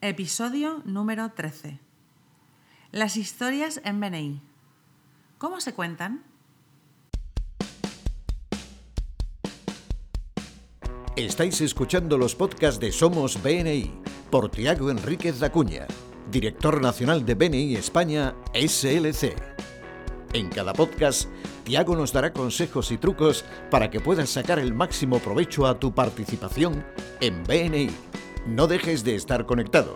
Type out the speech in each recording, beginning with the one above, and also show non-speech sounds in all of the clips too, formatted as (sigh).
Episodio número 13. Las historias en BNI. ¿Cómo se cuentan? Estáis escuchando los podcasts de Somos BNI por Tiago Enríquez Acuña, director nacional de BNI España SLC. En cada podcast, Tiago nos dará consejos y trucos para que puedas sacar el máximo provecho a tu participación en BNI. No dejes de estar conectado.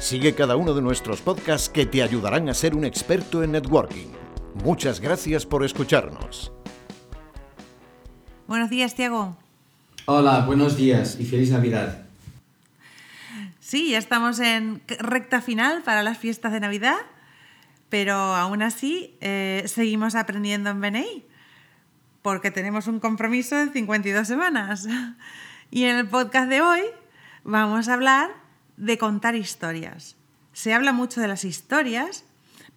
Sigue cada uno de nuestros podcasts que te ayudarán a ser un experto en networking. Muchas gracias por escucharnos. Buenos días, Tiago. Hola, buenos días y feliz Navidad. Sí, ya estamos en recta final para las fiestas de Navidad, pero aún así eh, seguimos aprendiendo en BNI, porque tenemos un compromiso de 52 semanas. (laughs) Y en el podcast de hoy vamos a hablar de contar historias. Se habla mucho de las historias,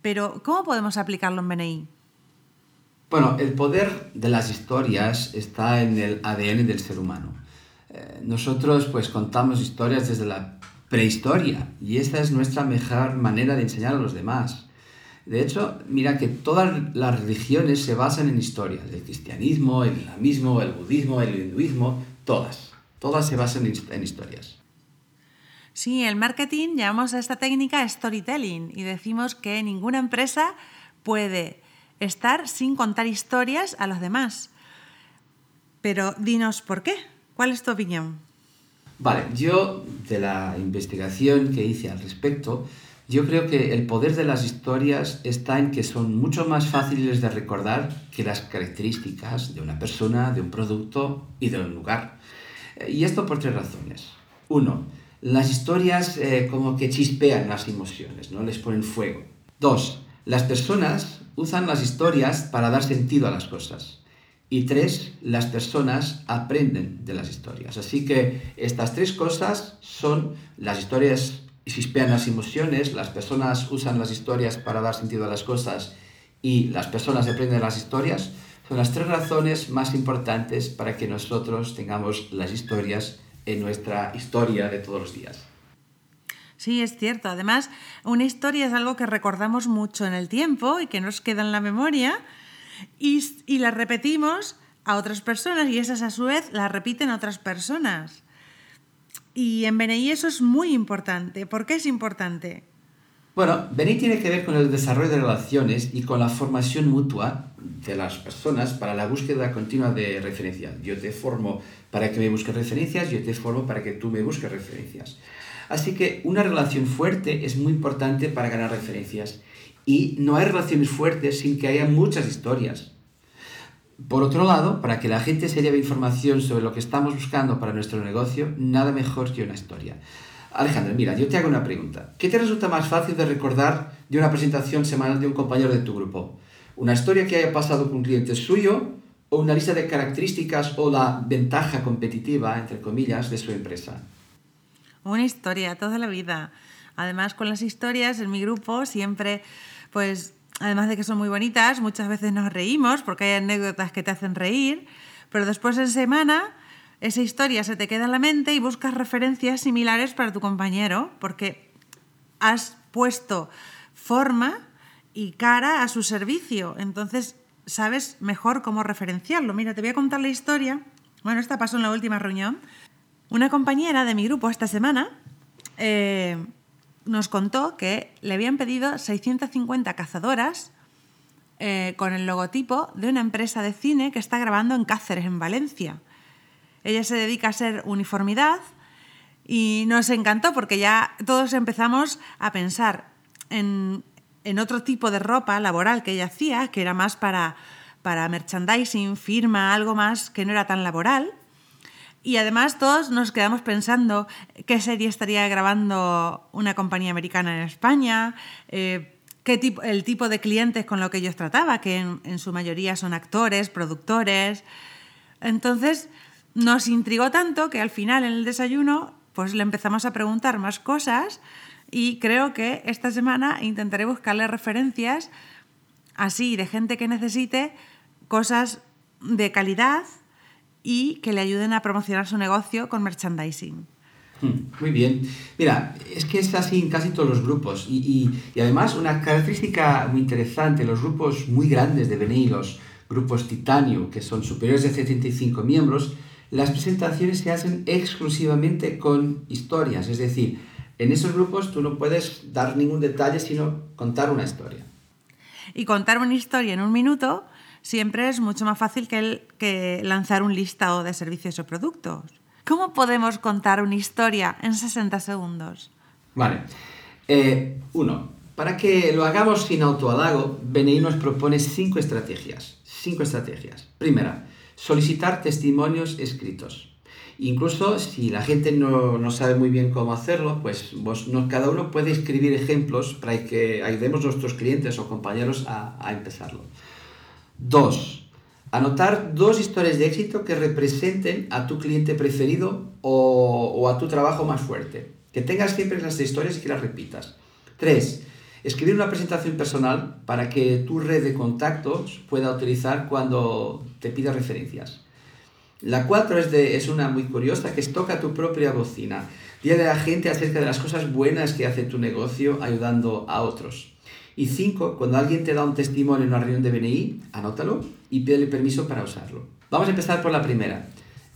pero ¿cómo podemos aplicarlo en BNI? Bueno, el poder de las historias está en el ADN del ser humano. Eh, nosotros pues contamos historias desde la prehistoria y esta es nuestra mejor manera de enseñar a los demás. De hecho, mira que todas las religiones se basan en historias. El cristianismo, el islamismo, el budismo, el hinduismo, todas. Todas se basan en historias. Sí, el marketing llamamos a esta técnica storytelling y decimos que ninguna empresa puede estar sin contar historias a los demás. Pero dinos por qué. ¿Cuál es tu opinión? Vale, yo de la investigación que hice al respecto, yo creo que el poder de las historias está en que son mucho más fáciles de recordar que las características de una persona, de un producto y de un lugar. Y esto por tres razones. Uno, las historias eh, como que chispean las emociones, ¿no? Les ponen fuego. Dos, las personas usan las historias para dar sentido a las cosas. Y tres, las personas aprenden de las historias. Así que estas tres cosas son las historias chispean las emociones, las personas usan las historias para dar sentido a las cosas y las personas aprenden las historias. Son las tres razones más importantes para que nosotros tengamos las historias en nuestra historia de todos los días. Sí, es cierto. Además, una historia es algo que recordamos mucho en el tiempo y que nos queda en la memoria y, y la repetimos a otras personas y esas a su vez las repiten a otras personas. Y en BNI eso es muy importante. ¿Por qué es importante? Bueno, BNI tiene que ver con el desarrollo de relaciones y con la formación mutua de las personas para la búsqueda continua de referencias. Yo te formo para que me busques referencias, yo te formo para que tú me busques referencias. Así que una relación fuerte es muy importante para ganar referencias. Y no hay relaciones fuertes sin que haya muchas historias. Por otro lado, para que la gente se lleve información sobre lo que estamos buscando para nuestro negocio, nada mejor que una historia. Alejandra, mira, yo te hago una pregunta. ¿Qué te resulta más fácil de recordar de una presentación semanal de un compañero de tu grupo? ¿Una historia que haya pasado con un cliente suyo o una lista de características o la ventaja competitiva, entre comillas, de su empresa? Una historia, toda la vida. Además, con las historias en mi grupo siempre, pues, además de que son muy bonitas, muchas veces nos reímos porque hay anécdotas que te hacen reír, pero después en semana esa historia se te queda en la mente y buscas referencias similares para tu compañero porque has puesto forma y cara a su servicio. Entonces sabes mejor cómo referenciarlo. Mira, te voy a contar la historia. Bueno, esta pasó en la última reunión. Una compañera de mi grupo esta semana eh, nos contó que le habían pedido 650 cazadoras eh, con el logotipo de una empresa de cine que está grabando en Cáceres, en Valencia. Ella se dedica a ser uniformidad y nos encantó porque ya todos empezamos a pensar en, otro tipo de ropa laboral que ella hacía, que era más para, para merchandising, firma, algo más que no era tan laboral. Y además todos nos quedamos pensando qué serie estaría grabando una compañía americana en España, eh, qué tipo, el tipo de clientes con lo que ellos trataba, que en, en su mayoría son actores, productores. Entonces, nos intrigó tanto que al final en el desayuno pues le empezamos a preguntar más cosas y creo que esta semana intentaré buscarle referencias así de gente que necesite cosas de calidad y que le ayuden a promocionar su negocio con merchandising. Hmm, muy bien. Mira, es que es así en casi todos los grupos. Y, además, una característica muy interesante, los grupos muy grandes de BNI, los grupos titanio, que son superiores de 75 miembros, las presentaciones se hacen exclusivamente con historias. Es decir, en esos grupos tú no puedes dar ningún detalle, sino contar una historia. Y contar una historia en un minuto siempre es mucho más fácil que, que lanzar un listado de servicios o productos. ¿Cómo podemos contar una historia en 60 segundos? Vale. Eh, uno, para que lo hagamos sin autoadago, BNI nos propone cinco estrategias. Cinco estrategias. Primera, solicitar testimonios escritos. Incluso si la gente no, sabe muy bien cómo hacerlo, pues cada uno puede escribir ejemplos para que ayudemos a nuestros clientes o compañeros a, a empezarlo. Dos, Anotar dos historias de éxito que representen a tu cliente preferido o, a tu trabajo más fuerte. Que tengas siempre las historias y que las repitas. Tres, escribir una presentación personal para que tu red de contactos pueda utilizar cuando te pida referencias. La cuatro es, de, es una muy curiosa, que es toca tu propia bocina. Dile a la gente acerca de las cosas buenas que hace tu negocio ayudando a otros. Y cinco, cuando alguien te da un testimonio en una reunión de BNI, anótalo y pídele permiso para usarlo. Vamos a empezar por la primera.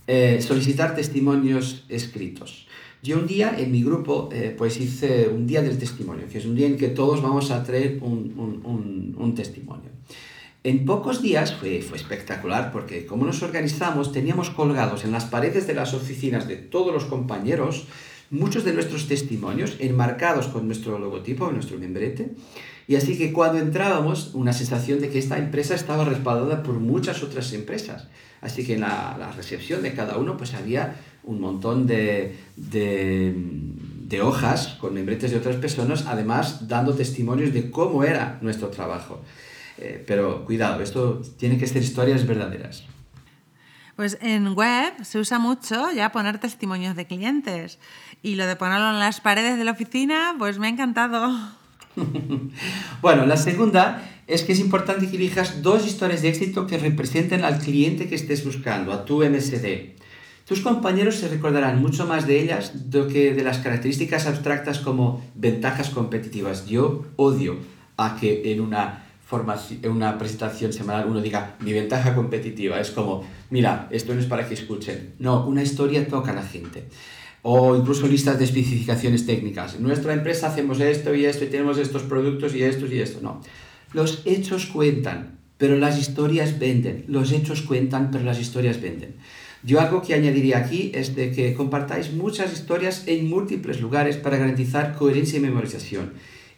Eh, solicitar testimonios escritos. Yo un día en mi grupo eh, pues hice un día del testimonio, que es un día en que todos vamos a traer un, un, un, testimonio. En pocos días fue, fue espectacular porque como nos organizamos teníamos colgados en las paredes de las oficinas de todos los compañeros muchos de nuestros testimonios enmarcados con nuestro logotipo, nuestro membrete, y así que cuando entrábamos, una sensación de que esta empresa estaba respaldada por muchas otras empresas. Así que en la, recepción de cada uno pues había un montón de, de, hojas con membretes de otras personas, además dando testimonios de cómo era nuestro trabajo. Eh, pero cuidado, esto tiene que ser historias verdaderas. Pues en web se usa mucho ya poner testimonios de clientes y lo de ponerlo en las paredes de la oficina, pues me ha encantado. (laughs) bueno, la segunda es que es importante que elijas dos historias de éxito que representen al cliente que estés buscando, a tu MSD. Tus compañeros se recordarán mucho más de ellas do que de las características abstractas como ventajas competitivas. Yo odio a que en una, en una presentación semanal uno diga mi ventaja competitiva. Es como, mira, esto no es para que escuchen. No, una historia toca a la gente o incluso listas de especificaciones técnicas. En nuestra empresa hacemos esto y esto y tenemos estos productos y estos y esto. No. Los hechos cuentan, pero las historias venden. Los hechos cuentan, pero las historias venden. Yo algo que añadiría aquí es de que compartáis muchas historias en múltiples lugares para garantizar coherencia y memorización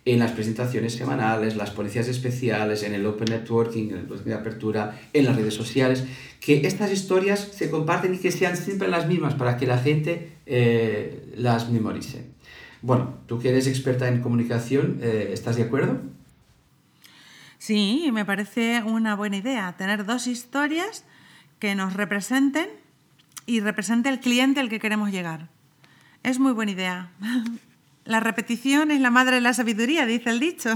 en las presentaciones semanales, las policías especiales, en el Open Networking, en el de apertura, en las redes sociales, que estas historias se comparten y que sean siempre las mismas para que la gente eh, las memorice. Bueno, tú que eres experta en comunicación, eh, ¿estás de acuerdo? Sí, me parece una buena idea tener dos historias que nos representen y represente el cliente al que queremos llegar. Es muy buena idea. (laughs) La repetición es la madre de la sabiduría, dice el dicho.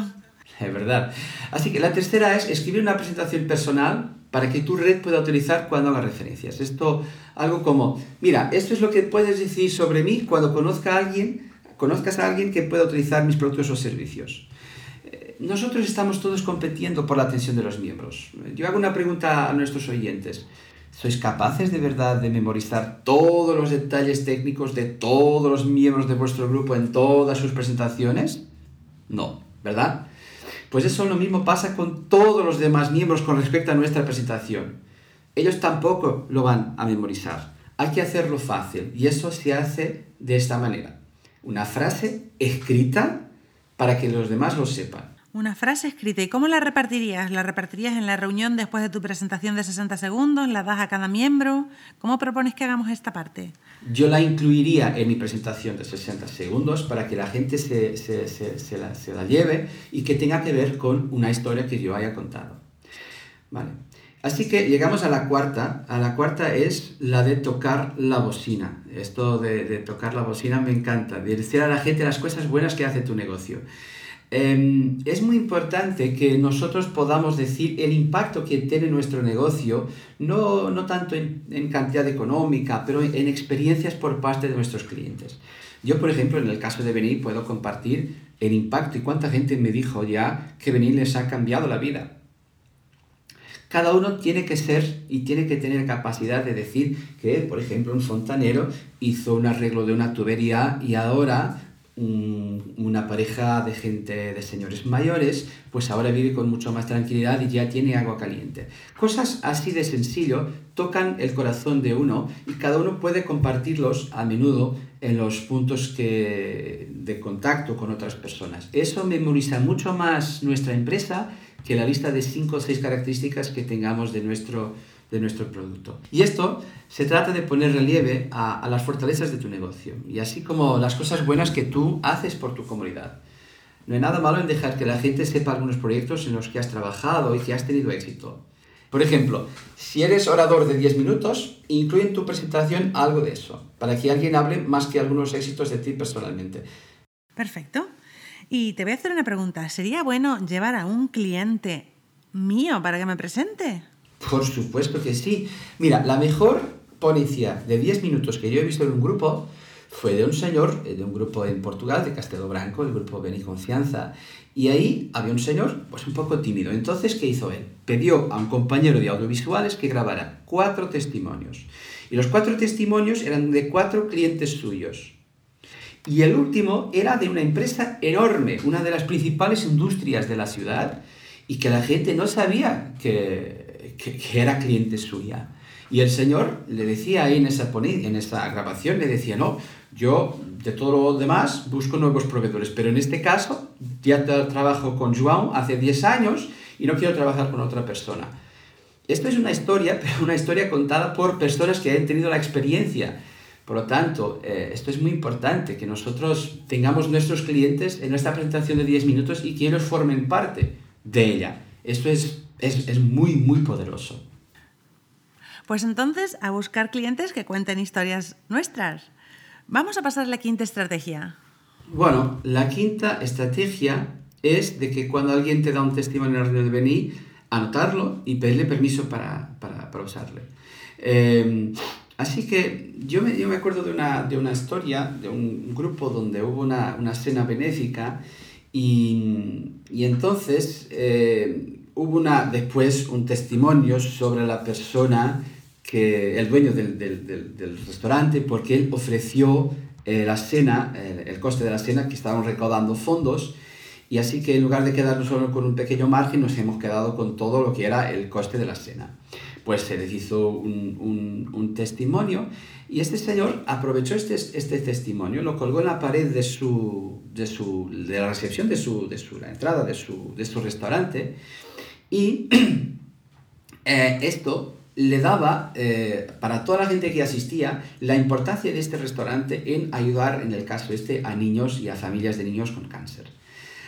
Es verdad. Así que la tercera es escribir una presentación personal para que tu red pueda utilizar cuando haga referencias. Esto, algo como, mira, esto es lo que puedes decir sobre mí cuando conozca a alguien, conozcas a alguien que pueda utilizar mis productos o servicios. Eh, nosotros estamos todos compitiendo por la atención de los miembros. Yo hago una pregunta a nuestros oyentes. ¿Sois capaces de verdad de memorizar todos los detalles técnicos de todos los miembros de vuestro grupo en todas sus presentaciones? No, ¿verdad? Pues eso lo mismo pasa con todos los demás miembros con respecto a nuestra presentación. Ellos tampoco lo van a memorizar. Hay que hacerlo fácil y eso se hace de esta manera. Una frase escrita para que los demás lo sepan. Una frase escrita. ¿Y cómo la repartirías? ¿La repartirías en la reunión después de tu presentación de 60 segundos? ¿La das a cada miembro? ¿Cómo propones que hagamos esta parte? Yo la incluiría en mi presentación de 60 segundos para que la gente se, la, lleve y que tenga que ver con una historia que yo haya contado. Vale. Así que llegamos a la cuarta. A la cuarta es la de tocar la bocina. Esto de, de tocar la bocina me encanta. De decir a la gente las cosas buenas que hace tu negocio. Em, es muy importante que nosotros podamos decir el impacto que tiene nuestro negocio, no, tanto en, cantidad económica, pero en, experiencias por parte de nuestros clientes. Yo, por ejemplo, en el caso de Benny puedo compartir el impacto y cuánta gente me dijo ya que Benny les ha cambiado la vida. Cada uno tiene que ser y tiene que tener capacidad de decir que, por ejemplo, un fontanero hizo un arreglo de una tubería y ahora una pareja de gente, de señores mayores, pues ahora vive con mucho más tranquilidad y ya tiene agua caliente. Cosas así de sencillo tocan el corazón de uno y cada uno puede compartirlos a menudo en los puntos que, de contacto con otras personas. Eso memoriza mucho más nuestra empresa que la lista de 5 o 6 características que tengamos de nuestro de nuestro producto. Y esto se trata de poner relieve a, las fortalezas de tu negocio y así como las cosas buenas que tú haces por tu comunidad. No hay nada malo en dejar que la gente sepa algunos proyectos en los que has trabajado y que has tenido éxito. Por ejemplo, si eres orador de 10 minutos, incluye en tu presentación algo de eso, para que alguien hable más que algunos éxitos de ti personalmente. Perfecto. Y te voy a hacer una pregunta. ¿Sería bueno llevar a un cliente mío para que me presente? Por supuesto que sí. Mira, la mejor ponencia de 10 minutos que yo he visto en un grupo fue de un señor, eh, de un grupo en Portugal, de Castelo Branco, el grupo Beni Confianza, y ahí había un señor, pues un poco tímido. Entonces, ¿qué hizo él? Pidió a un compañero de audiovisuales que grabara cuatro testimonios. Y los cuatro testimonios eran de cuatro clientes suyos. Y el último era de una empresa enorme, una de las principales industrias de la ciudad, y que la gente no sabía que que, era cliente suya. Y el Señor le decía ahí en esa, en esa grabación, le decía, no, yo de todo lo demás busco nuevos proveedores, pero en este caso ya trabajo con João hace 10 años y no quiero trabajar con otra persona. Esto es una historia, (laughs) pero una historia contada por personas que han tenido la experiencia. Por lo tanto, eh, esto es muy importante, que nosotros tengamos nuestros clientes en nuestra presentación de 10 minutos y que ellos formen parte de ella. Esto es es, muy, muy poderoso. Pues entonces, a buscar clientes que cuenten historias nuestras. Vamos a pasar a la quinta estrategia. Bueno, la quinta estrategia es de que cuando alguien te da un testimonio en la reunión de BNI, anotarlo y pedirle permiso para, para, para usarle. Em, así que yo me, yo me acuerdo de una, de una, historia de un grupo donde hubo una, una cena benéfica y, y entonces eh, hubo una, después un testimonio sobre la persona, que, el dueño del, del, del, restaurante, porque él ofreció eh, la cena, el, coste de la cena, que estaban recaudando fondos, y así que en lugar de quedarnos solo con un pequeño margen, nos hemos quedado con todo lo que era el coste de la cena. Pues se les hizo un, un, un testimonio y este señor aprovechó este, este testimonio, lo colgó en la pared de, su, de, su, de la recepción de, su, de su, la entrada de su, de su restaurante y (clears throat) eh, esto le daba, eh, para toda la gente que asistía, la importancia de este restaurante en ayudar, en el caso este, a niños y a familias de niños con cáncer.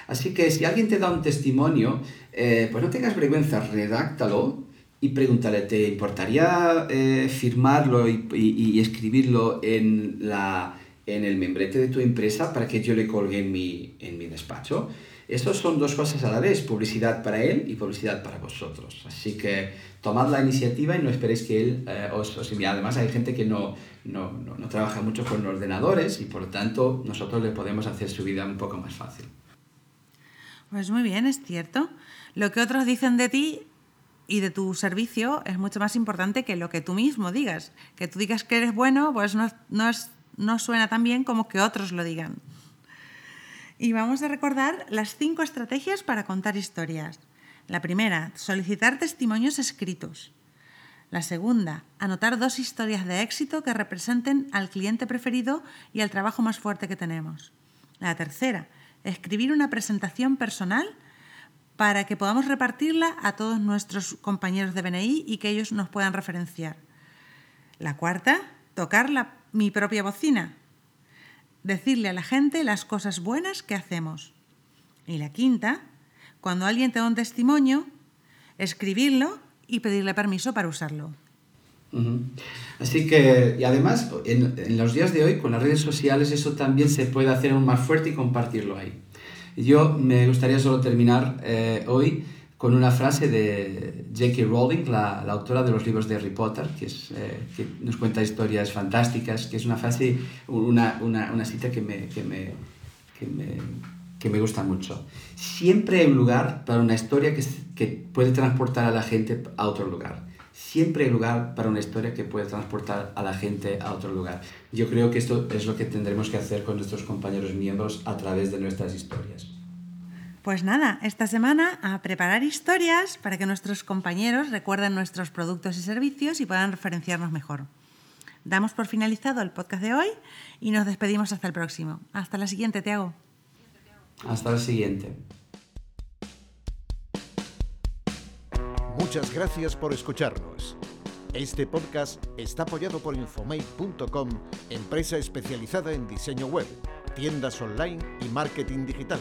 Así que si alguien te da un testimonio, eh, pues no tengas vergüenza, redáctalo y pregúntale, ¿te importaría firmarlo y, escribirlo en, la, en el membrete de tu empresa para que yo le colgue en mi, en mi despacho? Estos son dos cosas a la vez, publicidad para él y publicidad para vosotros. Así que tomad la iniciativa y no esperéis que él eh, os, os, envíe. Además, hay gente que no, no, no, no, trabaja mucho con ordenadores y por lo tanto nosotros le podemos hacer su vida un poco más fácil. Pues muy bien, es cierto. Lo que otros dicen de ti y de tu servicio es mucho más importante que lo que tú mismo digas. Que tú digas que eres bueno, pues no, no, es, no suena tan bien como que otros lo digan. Y vamos a recordar las cinco estrategias para contar historias. La primera, solicitar testimonios escritos. La segunda, anotar dos historias de éxito que representen al cliente preferido y al trabajo más fuerte que tenemos. La tercera, escribir una presentación personal para que podamos repartirla a todos nuestros compañeros de BNI y que ellos nos puedan referenciar. La cuarta, tocar mi propia bocina decirle a la gente las cosas buenas que hacemos. Y la quinta, cuando alguien te da un testimonio, escribirlo y pedirle permiso para usarlo. Así que, y además, en, los días de hoy, con las redes sociales, eso también se puede hacer aún más fuerte y compartirlo ahí. Yo me gustaría solo terminar eh, hoy con una frase de J.K. Rowling, la, la, autora de los libros de Harry Potter, que, es, eh, que nos cuenta historias fantásticas, que es una frase, una, una, una cita que me, que, me, que, me, que me gusta mucho. Siempre hay un lugar para una historia que, que puede transportar a la gente a otro lugar. Siempre hay lugar para una historia que puede transportar a la gente a otro lugar. Yo creo que esto es lo que tendremos que hacer con nuestros compañeros miembros a través de nuestras historias. Pues nada, esta semana a preparar historias para que nuestros compañeros recuerden nuestros productos y servicios y puedan referenciarnos mejor. Damos por finalizado el podcast de hoy y nos despedimos hasta el próximo. Hasta la siguiente, Tiago. Hasta la siguiente. Muchas gracias por escucharnos. Este podcast está apoyado por Infomate.com, empresa especializada en diseño web, tiendas online y marketing digital